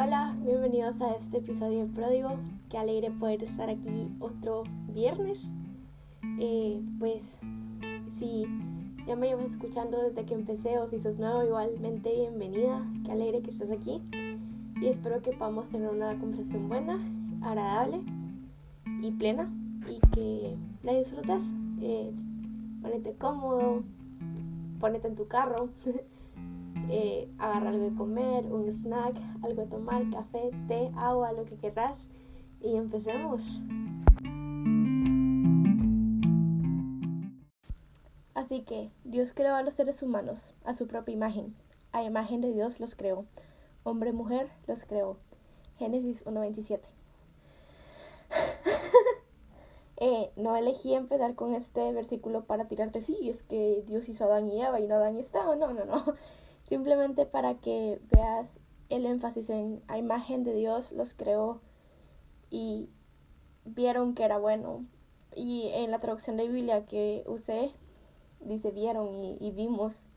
Hola, bienvenidos a este episodio de Pródigo. Qué alegre poder estar aquí otro viernes. Eh, pues si ya me llevas escuchando desde que empecé o si sos nuevo, igualmente bienvenida. Qué alegre que estés aquí. Y espero que podamos tener una conversación buena, agradable y plena y que la disfrutes. Eh, ponete cómodo, ponete en tu carro. eh, agarra algo de comer, un snack, algo de tomar, café, té, agua, lo que querrás y empecemos. Así que Dios creó a los seres humanos a su propia imagen. A imagen de Dios los creó. Hombre mujer los creó. Génesis 1.27. eh, no elegí empezar con este versículo para tirarte, sí, es que Dios hizo a Adán y Eva y no Adán y Estaba. No, no, no simplemente para que veas el énfasis en a imagen de Dios los creó y vieron que era bueno. Y en la traducción de Biblia que usé, dice vieron y, vimos.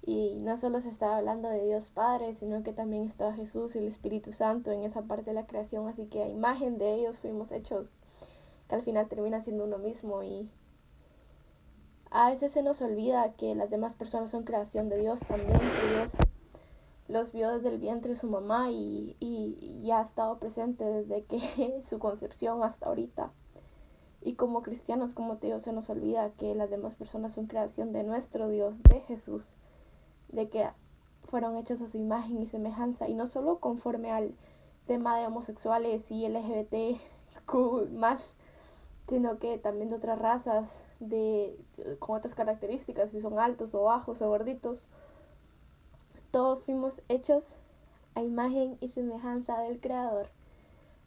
Y no solo se estaba hablando de Dios Padre, sino que también estaba Jesús y el Espíritu Santo en esa parte de la creación. Así que a imagen de ellos fuimos hechos, que al final termina siendo uno mismo. Y a veces se nos olvida que las demás personas son creación de Dios también, que Dios los vio desde el vientre de su mamá y, y, ha estado presente desde que su concepción hasta ahorita. Y como cristianos, como te digo, se nos olvida que las demás personas son creación de nuestro Dios, de Jesús, de que fueron hechos a su imagen y semejanza, y no solo conforme al tema de homosexuales y LGBT más sino que también de otras razas de, con otras características, si son altos o bajos o gorditos. Todos fuimos hechos a imagen y semejanza del Creador.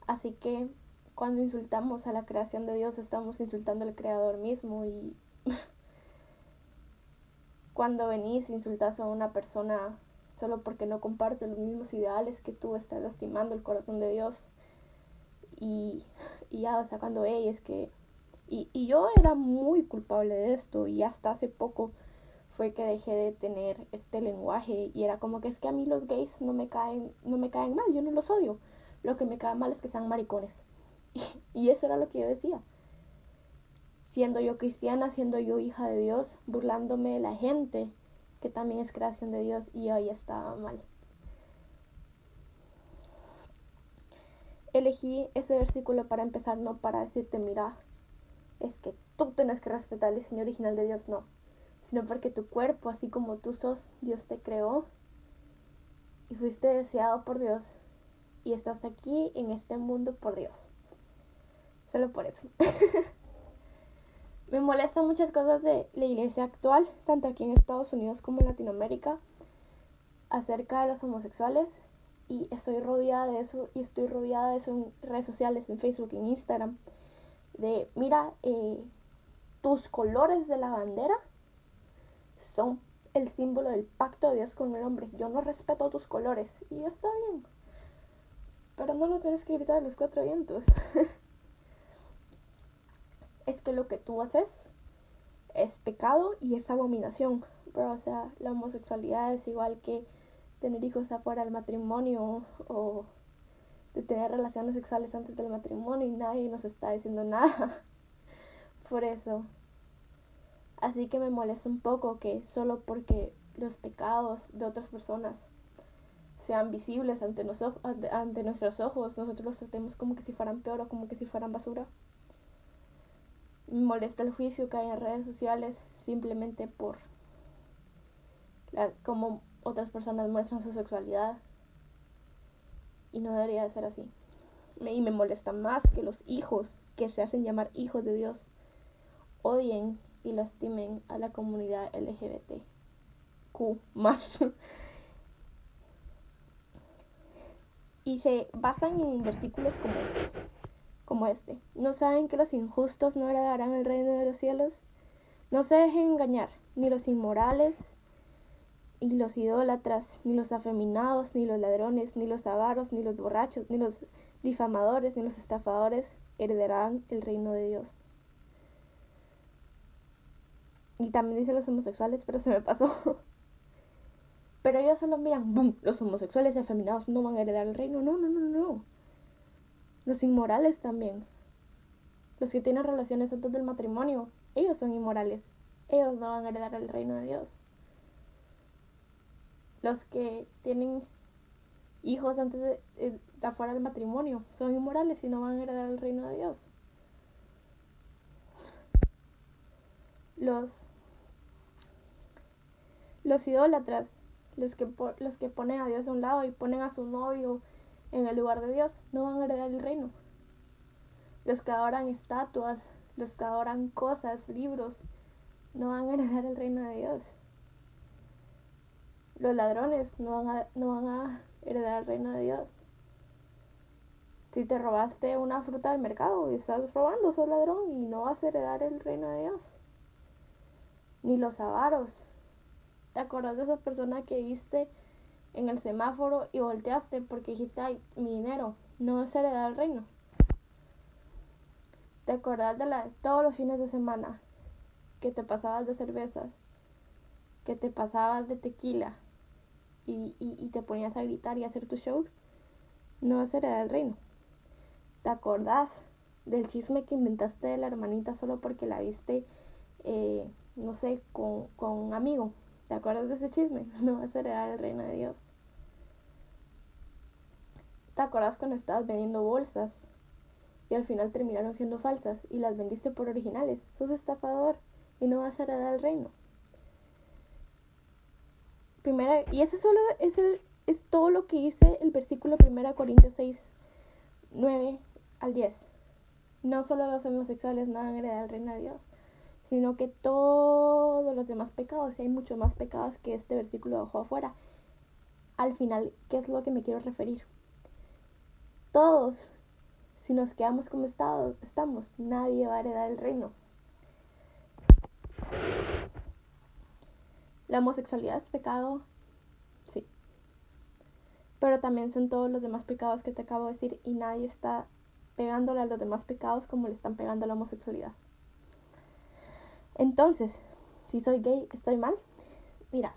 Así que cuando insultamos a la creación de Dios estamos insultando al Creador mismo y cuando venís insultas a una persona solo porque no comparte los mismos ideales que tú estás lastimando el corazón de Dios y, y ya, o sea, cuando es que... Y, y yo era muy culpable de esto y hasta hace poco fue que dejé de tener este lenguaje y era como que es que a mí los gays no me caen, no me caen mal, yo no los odio. Lo que me cae mal es que sean maricones. Y, y eso era lo que yo decía. Siendo yo cristiana, siendo yo hija de Dios, burlándome de la gente que también es creación de Dios y hoy estaba mal. Elegí ese versículo para empezar, no para decirte, mira, es que tú tienes que respetar el diseño original de Dios, no, sino porque tu cuerpo, así como tú sos, Dios te creó y fuiste deseado por Dios y estás aquí en este mundo por Dios. Solo por eso. Me molestan muchas cosas de la iglesia actual, tanto aquí en Estados Unidos como en Latinoamérica, acerca de los homosexuales y estoy rodeada de eso y estoy rodeada de eso en redes sociales, en Facebook, en Instagram, de mira, eh, tus colores de la bandera son el símbolo del pacto de Dios con el hombre. Yo no respeto tus colores y está bien. Pero no lo tienes que gritar a los cuatro vientos. es que lo que tú haces es pecado y es abominación. Pero, o sea, la homosexualidad es igual que tener hijos afuera del matrimonio o de tener relaciones sexuales antes del matrimonio y nadie nos está diciendo nada por eso. Así que me molesta un poco que solo porque los pecados de otras personas sean visibles ante, ante nuestros ojos, nosotros los tratemos como que si fueran peor o como que si fueran basura. Me molesta el juicio que hay en redes sociales simplemente por la, como otras personas muestran su sexualidad y no debería de ser así. y me molesta más que los hijos que se hacen llamar hijos de Dios odien y lastimen a la comunidad LGBT. Q más. y se basan en versículos como, como este. ¿No saben que los injustos no heredarán el reino de los cielos? No se dejen engañar, ni los inmorales, y los idólatras, ni los afeminados, ni los ladrones, ni los avaros, ni los borrachos, ni los difamadores, ni los estafadores heredarán el reino de Dios. Y también dice los homosexuales, pero se me pasó. Pero ellos solo miran, ¡boom! Los homosexuales y afeminados no van a heredar el reino. No, no, no, no. Los inmorales también. Los que tienen relaciones antes del matrimonio, ellos son inmorales. Ellos no van a heredar el reino de Dios. Los que tienen hijos antes de, eh, de afuera del matrimonio son inmorales y no van a heredar el reino de Dios. Los los idólatras los que, los que ponen a Dios a un lado y ponen a su novio en el lugar de Dios, no van a heredar el reino. Los que adoran estatuas, los que adoran cosas, libros, no van a heredar el reino de Dios. Los ladrones no van a, no van a heredar el reino de Dios. Si te robaste una fruta del mercado estás robando, sos ladrón y no vas a heredar el reino de Dios. Ni los avaros, ¿Te acuerdas de esa persona que viste en el semáforo y volteaste porque dijiste, ay, mi dinero no es heredar el reino? ¿Te acordás de la, todos los fines de semana que te pasabas de cervezas, que te pasabas de tequila y, y, te ponías a gritar y a hacer tus shows? No es heredar el reino. ¿Te acordás del chisme que inventaste de la hermanita solo porque la viste, eh, no sé, con, con un amigo? ¿Te acuerdas de ese chisme? No vas a heredar el reino de Dios. ¿Te acuerdas cuando estabas vendiendo bolsas y al final terminaron siendo falsas y las vendiste por originales? Sos estafador y no vas a heredar el reino. Primera, y eso solo es, el, es todo lo que dice el versículo 1 Corintios 6, 9 al 10. No solo los homosexuales no van a heredar el reino de Dios, sino que todos los demás pecados, y hay muchos más pecados que este versículo dejó afuera. Al final, ¿qué es lo que me quiero referir? Todos, si nos quedamos como estado, estamos, nadie va a heredar el reino. La homosexualidad es pecado, sí. Pero también son todos los demás pecados que te acabo de decir y nadie está pegándole a los demás pecados como le están pegando a la homosexualidad. Entonces, si soy gay, ¿estoy mal? Mira,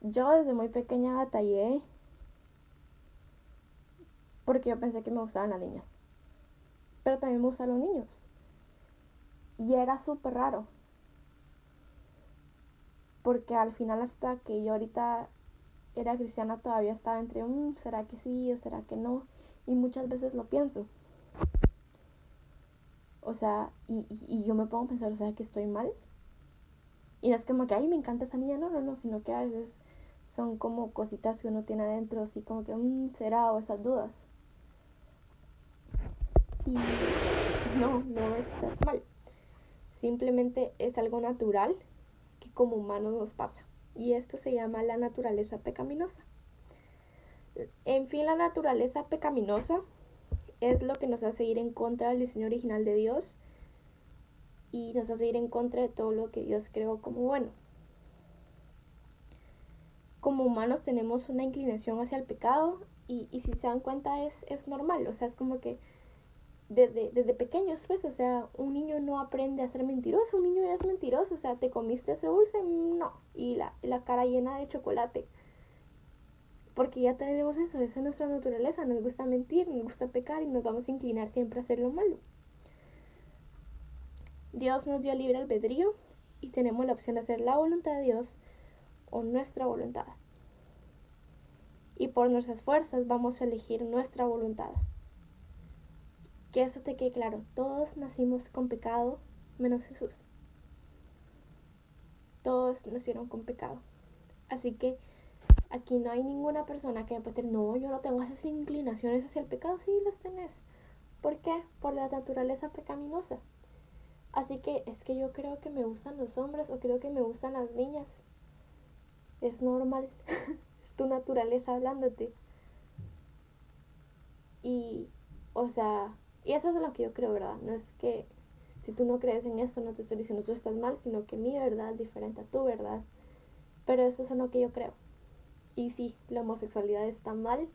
yo desde muy pequeña batallé porque yo pensé que me gustaban las niñas. Pero también me gustan los niños. Y era súper raro. Porque al final hasta que yo ahorita era cristiana todavía estaba entre un será que sí o será que no. Y muchas veces lo pienso. O sea, y, y, yo me pongo a pensar, o sea, que estoy mal. Y no es como que, ay, me encanta esa niña, no, no, no, sino que a veces son como cositas que uno tiene adentro, así como que, mmm, será, o esas dudas. Y no, no estás mal. Simplemente es algo natural como humanos nos pasa. Y esto se llama la naturaleza pecaminosa. En fin, la naturaleza pecaminosa es lo que nos hace ir en contra del diseño original de Dios y nos hace ir en contra de todo lo que Dios creó como bueno. Como humanos tenemos una inclinación hacia el pecado y, si se dan cuenta es, es normal, o sea, es como que desde, desde pequeños, pues, o sea, un niño no aprende a ser mentiroso, un niño ya es mentiroso, o sea, te comiste ese dulce, no, y la, la cara llena de chocolate porque ya tenemos eso, esa es nuestra naturaleza, nos gusta mentir, nos gusta pecar y nos vamos a inclinar siempre a hacer lo malo. Dios nos dio libre albedrío y tenemos la opción de hacer la voluntad de Dios o nuestra voluntad. Y por nuestras fuerzas vamos a elegir nuestra voluntad. Que eso te quede claro, todos nacimos con pecado menos Jesús. Todos nacieron con pecado. Así que Aquí no hay ninguna persona que me pueda decir, no, yo no tengo esas inclinaciones hacia el pecado. Sí, las tenés. ¿Por qué? Por la naturaleza pecaminosa. Así que es que yo creo que me gustan los hombres o creo que me gustan las niñas. Es normal. es tu naturaleza hablándote. Y, o sea, y eso es lo que yo creo, ¿verdad? No es que si tú no crees en esto, no te estoy diciendo tú estás mal, sino que mi verdad es diferente a tu verdad. Pero eso es lo que yo creo. Y sí, la homosexualidad está mal,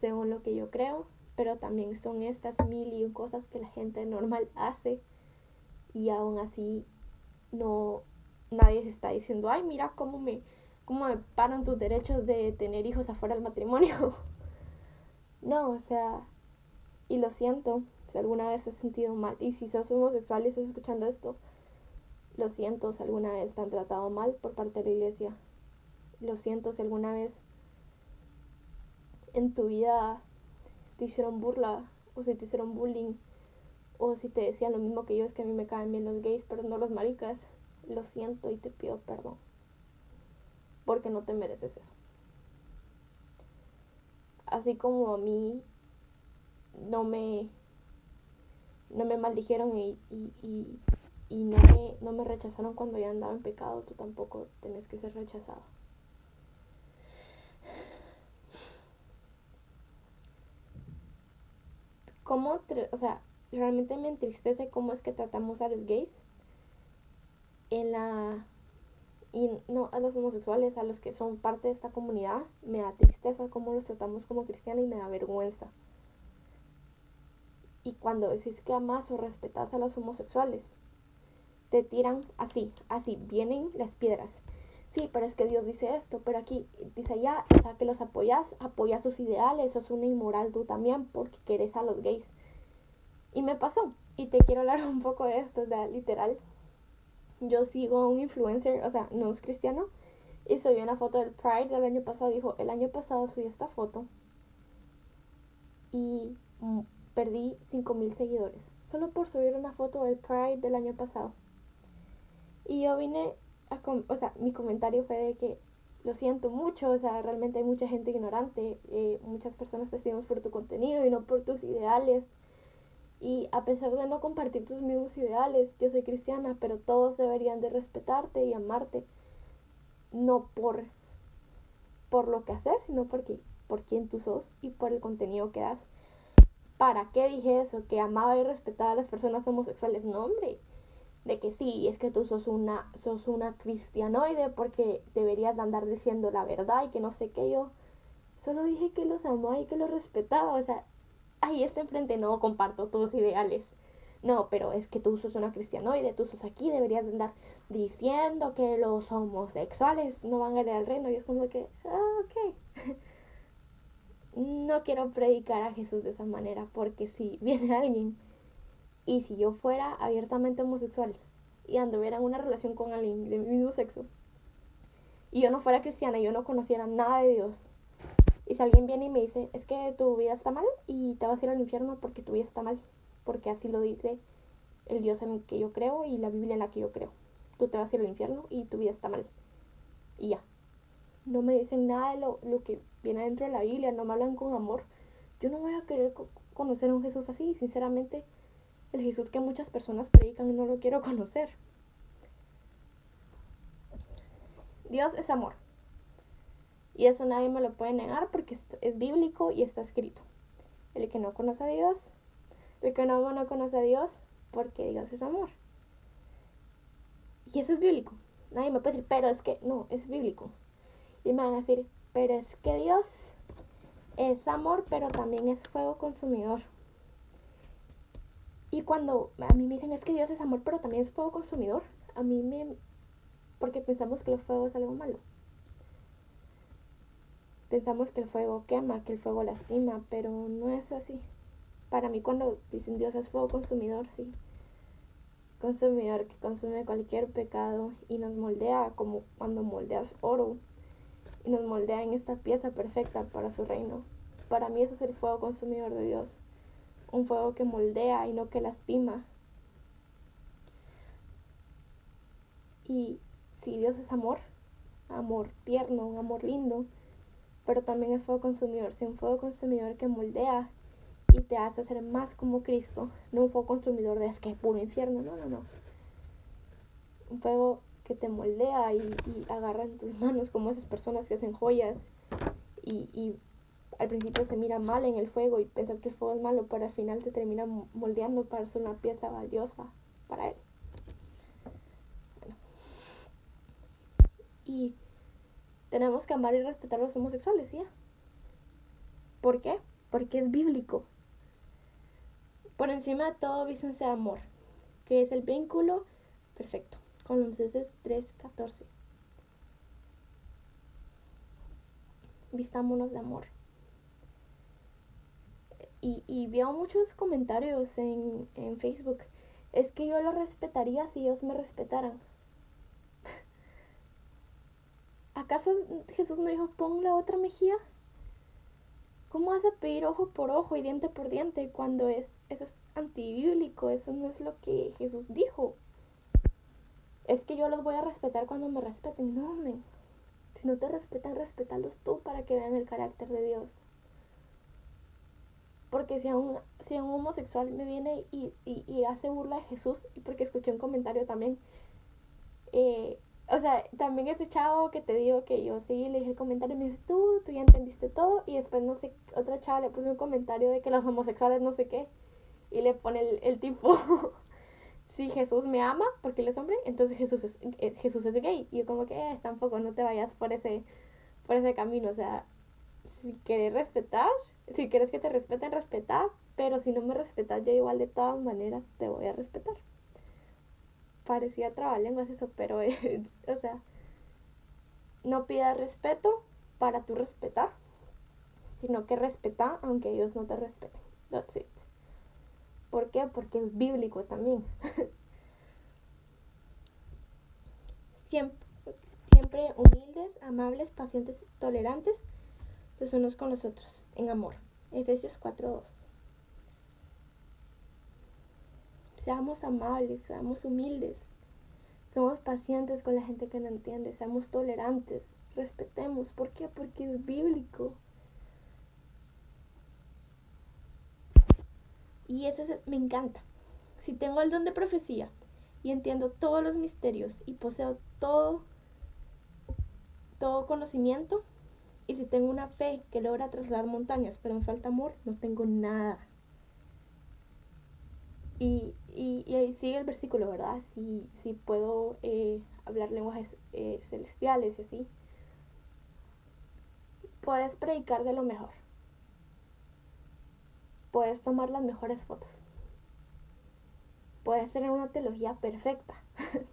según lo que yo creo, pero también son estas mil y cosas que la gente normal hace y aún así no nadie se está diciendo, ay, mira cómo me, ¿Cómo me paran tus derechos de tener hijos afuera del matrimonio? no, o sea, y lo siento si alguna vez has sentido mal. Y si sos homosexual y estás escuchando esto, lo siento si alguna vez te han tratado mal por parte de la iglesia. Lo siento si alguna vez en tu vida te hicieron burla o si te hicieron bullying o si te decían lo mismo que yo, es que a mí me caen bien los gays, pero no los maricas. Lo siento y te pido perdón. Porque no te mereces eso. Así como a mí no me no me maldijeron y, y, y, no, me, no me rechazaron cuando ya andaba en pecado, tú tampoco tenés que ser rechazado. ¿Cómo, o sea, realmente me entristece cómo es que tratamos a los gays en la y no a los homosexuales, a los que son parte de esta comunidad, me da tristeza cómo los tratamos como cristianos y me da vergüenza. Y cuando decís que amas o respetas a los homosexuales, te tiran así, así, vienen las piedras. Sí, pero es que Dios dice esto, pero aquí dice allá, o sea, que los apoyas, apoyas sus ideales, sos una inmoral tú también porque querés a los gays. Y me pasó, y te quiero hablar un poco de esto, o sea, literal. Yo sigo un influencer, o sea, no es cristiano, y subió una foto del Pride del año pasado. Dijo, el año pasado subí esta foto y perdí 5.000 seguidores, solo por subir una foto del Pride del año pasado. Y yo vine a, o sea, mi comentario fue de que lo siento mucho, o sea, realmente hay mucha gente ignorante, eh, muchas personas te seguimos por tu contenido y no por tus ideales. Y a pesar de no compartir tus mismos ideales, yo soy cristiana, pero todos deberían de respetarte y amarte, no por, por lo que haces, sino porque, por quién tú sos y por el contenido que das. ¿Para qué dije eso? Que amaba y respetaba a las personas homosexuales. No, hombre. De que sí, es que tú sos una, sos una cristianoide porque deberías andar diciendo la verdad y que no sé qué yo. Solo dije que los amaba y que los respetaba. O sea, ahí está enfrente, no comparto tus ideales. No, pero es que tú sos una cristianoide, tú sos aquí, deberías andar diciendo que los homosexuales no van a ir al reino. Y es como que, ah, ok. no quiero predicar a Jesús de esa manera, porque si viene alguien y si yo fuera abiertamente homosexual y anduviera en una relación con alguien de mi mismo sexo y yo no fuera cristiana y yo no conociera nada de Dios, y si alguien viene y me dice, es que tu vida está mal y te vas a ir al infierno porque tu vida está mal, porque así lo dice el Dios en el que yo creo y la Biblia en la que yo creo. Tú te vas a ir al infierno y tu vida está mal. Y ya. No me dicen nada de lo, lo que viene dentro de la Biblia, no me hablan con amor, yo no voy a querer conocer a un Jesús así. Sinceramente, el Jesús que muchas personas predican no lo quiero conocer. Dios es amor. Y eso nadie me lo puede negar porque es bíblico y está escrito. El que no conoce a Dios, el que no no conoce a Dios porque Dios es amor. Y eso es bíblico. Nadie me puede decir, pero es que no, es bíblico. Y me van a decir, pero es que Dios es amor, pero también es fuego consumidor. Y cuando a mí me dicen es que Dios es amor, pero también es fuego consumidor, a mí me... porque pensamos que el fuego es algo malo. Pensamos que el fuego quema, que el fuego lastima, pero no es así. Para mí cuando dicen Dios es fuego consumidor, sí. Consumidor que consume cualquier pecado y nos moldea como cuando moldeas oro y nos moldea en esta pieza perfecta para su reino. Para mí eso es el fuego consumidor de Dios. Un fuego que moldea y no que lastima. Y si Dios es amor, amor tierno, un amor lindo, pero también es fuego consumidor. Si un fuego consumidor que moldea y te hace ser más como Cristo, no un fuego consumidor de es que puro infierno, no, no, no. Un fuego que te moldea y, agarra en tus manos como esas personas que hacen joyas y, al principio se mira mal en el fuego y piensas que el fuego es malo, pero al final te termina moldeando para ser una pieza valiosa para él. Y tenemos que amar y respetar a los homosexuales, ¿ya? ¿Por qué? Porque es bíblico. Por encima de todo, vícense amor, que es el vínculo perfecto. Colosenses 3:14. vistámonos de amor. Y, y veo muchos comentarios en, en Facebook. Es que yo lo respetaría si ellos me respetaran. ¿Acaso Jesús no dijo pon la otra mejilla? ¿Cómo vas a pedir ojo por ojo y diente por diente cuando es eso es antibíblico? Eso no es lo que Jesús dijo. Es que yo los voy a respetar cuando me respeten. No, men. Si no te respetan, respétalos tú para que vean el carácter de Dios. Porque si a un, si un homosexual me viene y, y, hace burla de Jesús, y porque escuché un comentario también, eh, o sea, también ese chavo que te digo que yo sí le dije el comentario y me dice, tú, tú ya entendiste todo. Y después, no sé, otra chava le puso un comentario de que los homosexuales no sé qué. Y le pone el, el tipo, si Jesús me ama porque él es hombre, entonces Jesús es, eh, Jesús es gay. Y yo como que, eh, tampoco, no te vayas por ese, por ese camino. O sea, si quieres respetar, si quieres que te respeten, respetar. Pero si no me respetas, yo igual de todas maneras te voy a respetar parecía trabalenguas eso, pero o sea, no pidas respeto para tú respetar, sino que respeta aunque ellos no te respeten. That's it. ¿Por qué? Porque es bíblico también. siempre, siempre humildes, amables, pacientes, tolerantes los unos con los otros, en amor. Efesios 4.2. Seamos amables, seamos humildes, somos pacientes con la gente que no entiende, seamos tolerantes, respetemos. ¿Por qué? Porque es bíblico. Y eso me encanta. Si tengo el don de profecía y entiendo todos los misterios y poseo todo, todo conocimiento, y si tengo una fe que logra trasladar montañas, pero me falta amor, no tengo nada. Y, y, ahí sigue el versículo, ¿verdad? Si, si puedo eh, hablar lenguajes eh, celestiales y así. Puedes predicar de lo mejor. Puedes tomar las mejores fotos. Puedes tener una teología perfecta.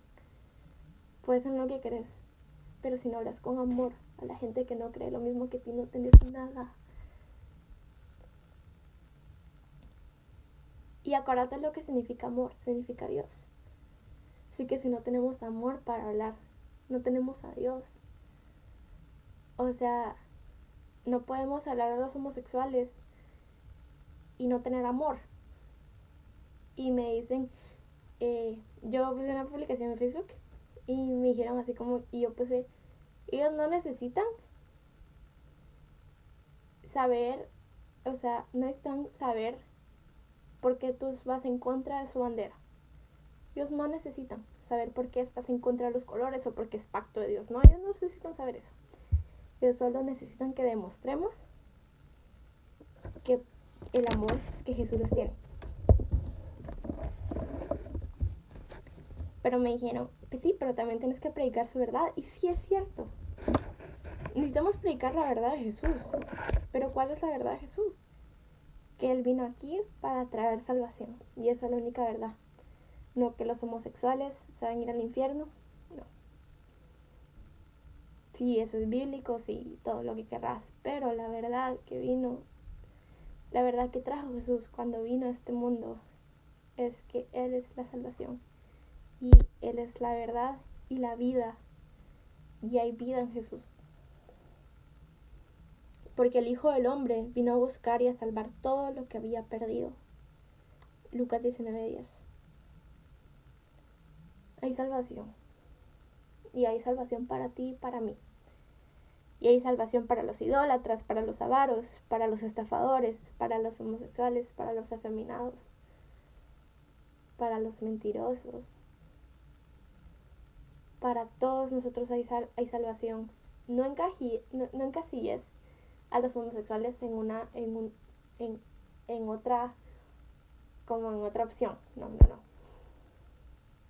puedes hacer lo que querés. Pero si no hablas con amor a la gente que no cree lo mismo que ti, no tenés nada. Y acuérdate lo que significa amor, significa Dios. Así que si no tenemos amor para hablar, no tenemos a Dios. O sea, no podemos hablar a los homosexuales y no tener amor. Y me dicen, eh, yo puse una publicación en Facebook y me dijeron así como, y yo puse, ellos no necesitan saber, o sea, no necesitan saber porque tú vas en contra de su bandera. Ellos no necesitan saber por qué estás en contra de los colores o porque es pacto de Dios. No, ellos no necesitan saber eso. Ellos solo necesitan que demostremos que el amor que Jesús les tiene. Pero me dijeron, pues sí, pero también tienes que predicar su verdad. Y sí es cierto. Necesitamos predicar la verdad de Jesús. Pero ¿cuál es la verdad de Jesús? que Él vino aquí para traer salvación. Y esa es la única verdad. No que los homosexuales se van a ir al infierno. No. Sí, eso es bíblico, sí, todo lo que querrás. Pero la verdad que vino, la verdad que trajo Jesús cuando vino a este mundo es que Él es la salvación. Y Él es la verdad y la vida. Y hay vida en Jesús porque el Hijo del Hombre vino a buscar y a salvar todo lo que había perdido. Lucas 19:10. Hay salvación. Y hay salvación para ti y para mí. Y hay salvación para los idólatras, para los avaros, para los estafadores, para los homosexuales, para los afeminados, para los mentirosos. Para todos nosotros hay, hay salvación. No encasilles a los homosexuales en una, en un, en, en otra, como en otra opción. No, no, no.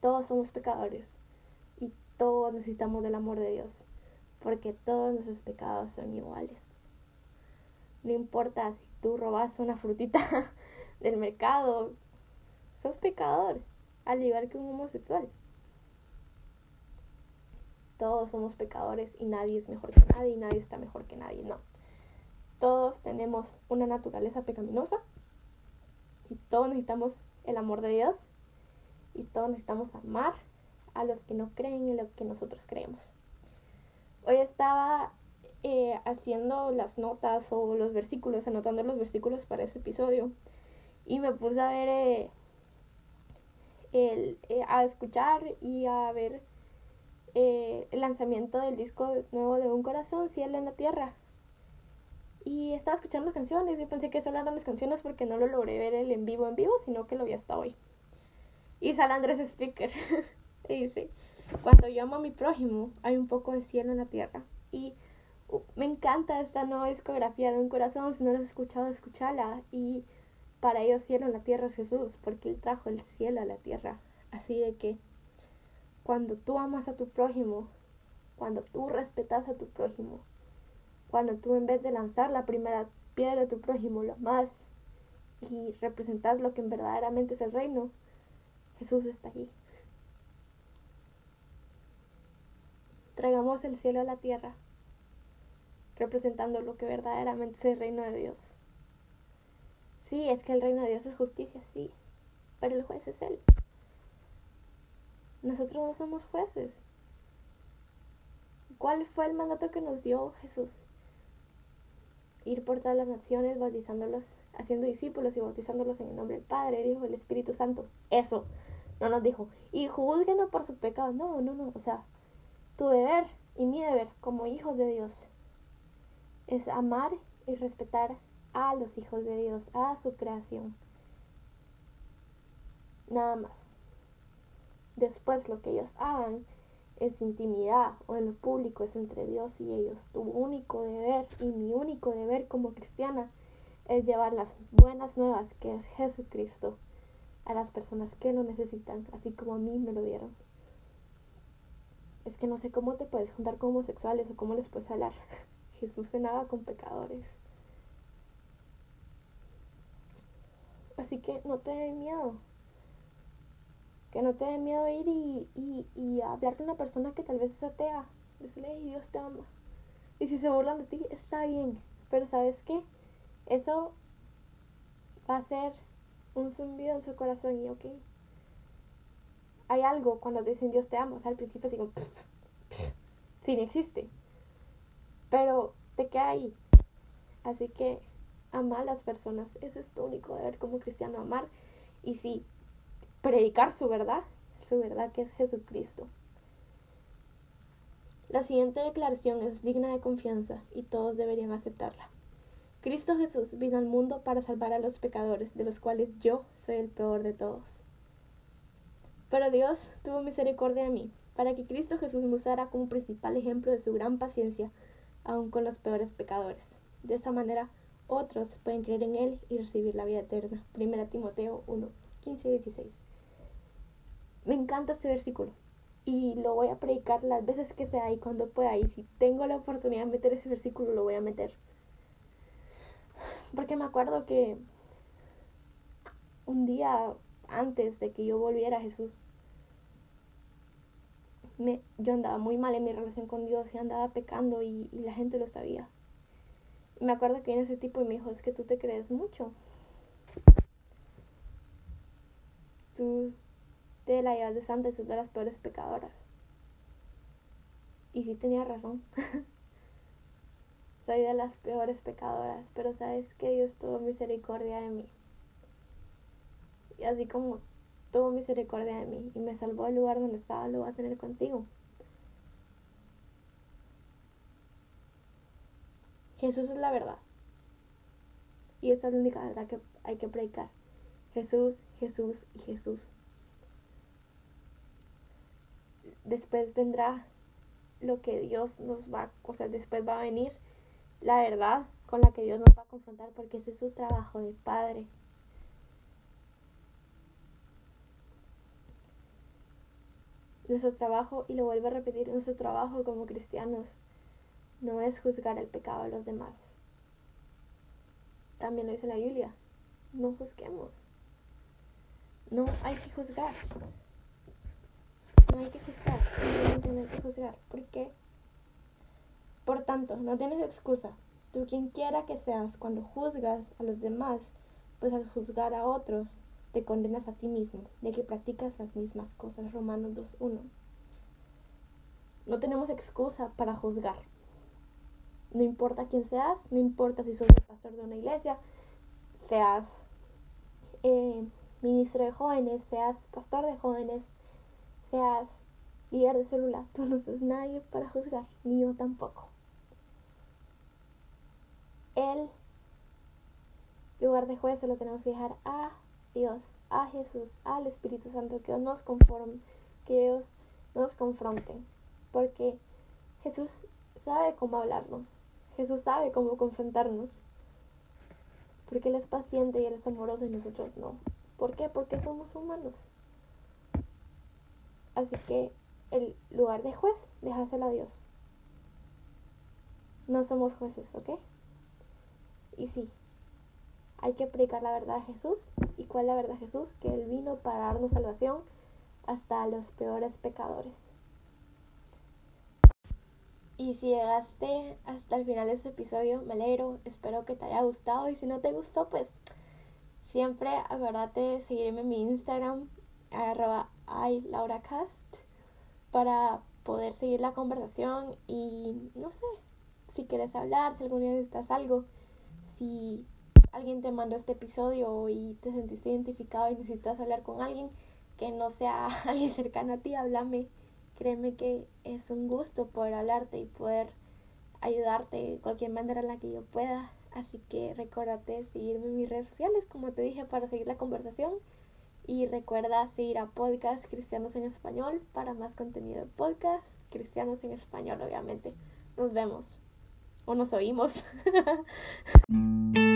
Todos somos pecadores y todos necesitamos del amor de Dios, porque todos nuestros pecados son iguales. No importa si tú robas una frutita del mercado, sos pecador, al igual que un homosexual. Todos somos pecadores y nadie es mejor que nadie y nadie está mejor que nadie, no. todos tenemos una naturaleza pecaminosa y todos necesitamos el amor de Dios y todos necesitamos amar a los que no creen en lo que nosotros creemos. Hoy estaba eh, haciendo las notas o los versículos, anotando los versículos para ese episodio y me puse a ver, eh, el, eh, a escuchar y a ver el lanzamiento del disco nuevo de Un Corazón, Cielo en la Tierra. Y estaba escuchando las canciones y pensé que solo eran las canciones porque no lo logré ver el en vivo en vivo, sino que lo vi hasta hoy. Y sale Andrés Speaker y dice, cuando yo amo a mi prójimo, hay un poco de cielo en la tierra. Y uh, me encanta esta nueva discografía de un corazón, si no la has escuchado, escúchala. Y para ellos cielo en la tierra es Jesús, porque Él trajo el cielo a la tierra. Así de que cuando tú amas a tu prójimo, cuando tú respetas a tu prójimo, cuando tú en vez de lanzar la primera piedra de tu prójimo lo amas y representas lo que verdaderamente es el reino, Jesús está ahí. Traigamos el cielo a la tierra, representando lo que verdaderamente es el reino de Dios. Sí, es que el reino de Dios es justicia, sí, pero el juez es Él. Nosotros no somos jueces. ¿Cuál fue el mandato que nos dio Jesús? ir por todas las naciones, bautizándolos, haciendo discípulos y bautizándolos en el nombre del Padre, el Hijo el Espíritu Santo. Eso. No nos dijo, y juzguenos por su pecado. No, no, no. O sea, tu deber y mi deber como hijos de Dios es amar y respetar a los hijos de Dios, a su creación. Nada más. Después lo que ellos hagan en su intimidad o en lo público es entre Dios y ellos. Tu único deber y mi único deber como cristiana es llevar las buenas nuevas que es Jesucristo a las personas que lo necesitan, así como a mí me lo dieron. Es que no sé cómo te puedes juntar con homosexuales o cómo les puedes hablar. Jesús cenaba con pecadores. Así que no te dé miedo que no te dé miedo ir y, y, hablar con una persona que tal vez es atea. Decirle, Dios te ama. Y si se burlan de ti, está bien. Pero ¿sabes qué? Eso va a ser un zumbido en su corazón y ok. Hay algo cuando dicen Dios te ama. O sea, al principio digo, sí, no existe. Pero te queda ahí. Así que ama a las personas. Eso es tu único deber como cristiano, amar. Y sí, predicar su verdad, su verdad que es Jesucristo. La siguiente declaración es digna de confianza y todos deberían aceptarla. Cristo Jesús vino al mundo para salvar a los pecadores, de los cuales yo soy el peor de todos. Pero Dios tuvo misericordia de mí, para que Cristo Jesús me usara como principal ejemplo de su gran paciencia, aun con los peores pecadores. De esa manera, otros pueden creer en Él y recibir la vida eterna. 1 Timoteo 1, 15 y 16. Me encanta este versículo y lo voy a predicar las veces que sea y cuando pueda. Y si tengo la oportunidad de meter ese versículo, lo voy a meter. Porque me acuerdo que un día antes de que yo volviera Jesús, yo andaba muy mal en mi relación con Dios y andaba pecando y, la gente lo sabía. Me acuerdo que viene ese tipo y me dijo, es que tú te crees mucho. Tú de la llevas de santa y sos de las peores pecadoras. Y sí tenía razón. Soy de las peores pecadoras, pero sabes que Dios tuvo misericordia de mí. Y así como tuvo misericordia de mí y me salvó del lugar donde estaba, lo va a tener contigo. Jesús es la verdad. Y esa es la única verdad que hay que predicar. Jesús, Jesús y Jesús. después vendrá lo que Dios nos va, o sea, después va a venir la verdad con la que Dios nos va a confrontar, porque ese es su trabajo de padre. Nuestro trabajo, y lo vuelvo a repetir, nuestro trabajo como cristianos no es juzgar el pecado de los demás. También lo dice la Biblia, no juzguemos. No hay que juzgar no hay que juzgar, simplemente no hay que juzgar. ¿Por qué? Por tanto, no tienes excusa. Tú quien quiera que seas, cuando juzgas a los demás, pues al juzgar a otros, te condenas a ti mismo, de que practicas las mismas cosas. Romanos 2.1. No tenemos excusa para juzgar. No importa quién seas, no importa si sos el pastor de una iglesia, seas eh, ministro de jóvenes, seas pastor de jóvenes, seas líder de celular, tú no sos nadie para juzgar, ni yo tampoco. El lugar de juez se lo tenemos que dejar a Dios, a Jesús, al Espíritu Santo, que nos conforme, que ellos nos confronten, porque Jesús sabe cómo hablarnos, Jesús sabe cómo confrontarnos, porque Él es paciente y Él es amoroso y nosotros no. ¿Por qué? Porque somos humanos. Así que el lugar de juez, déjaselo a Dios. No somos jueces, ¿ok? Y sí, hay que predicar la verdad de Jesús. ¿Y cuál es la verdad Jesús? Que Él vino para darnos salvación hasta los peores pecadores. Y si llegaste hasta el final de este episodio, me alegro, espero que te haya gustado y si no te gustó, pues siempre acuérdate de seguirme en mi Instagram, arroba ilauracast, para poder seguir la conversación y no sé, si quieres hablar, si algún día necesitas algo, si alguien te mandó este episodio y te sentiste identificado y necesitas hablar con alguien que no sea alguien cercano a ti, háblame. Créeme que es un gusto poder hablarte y poder ayudarte de cualquier manera en la que yo pueda. Así que recuérdate seguirme en mis redes sociales, como te dije, para seguir la conversación. Y recuerda seguir a Podcast Cristianos en Español para más contenido de podcast Cristianos en Español, obviamente. Nos vemos. O nos oímos.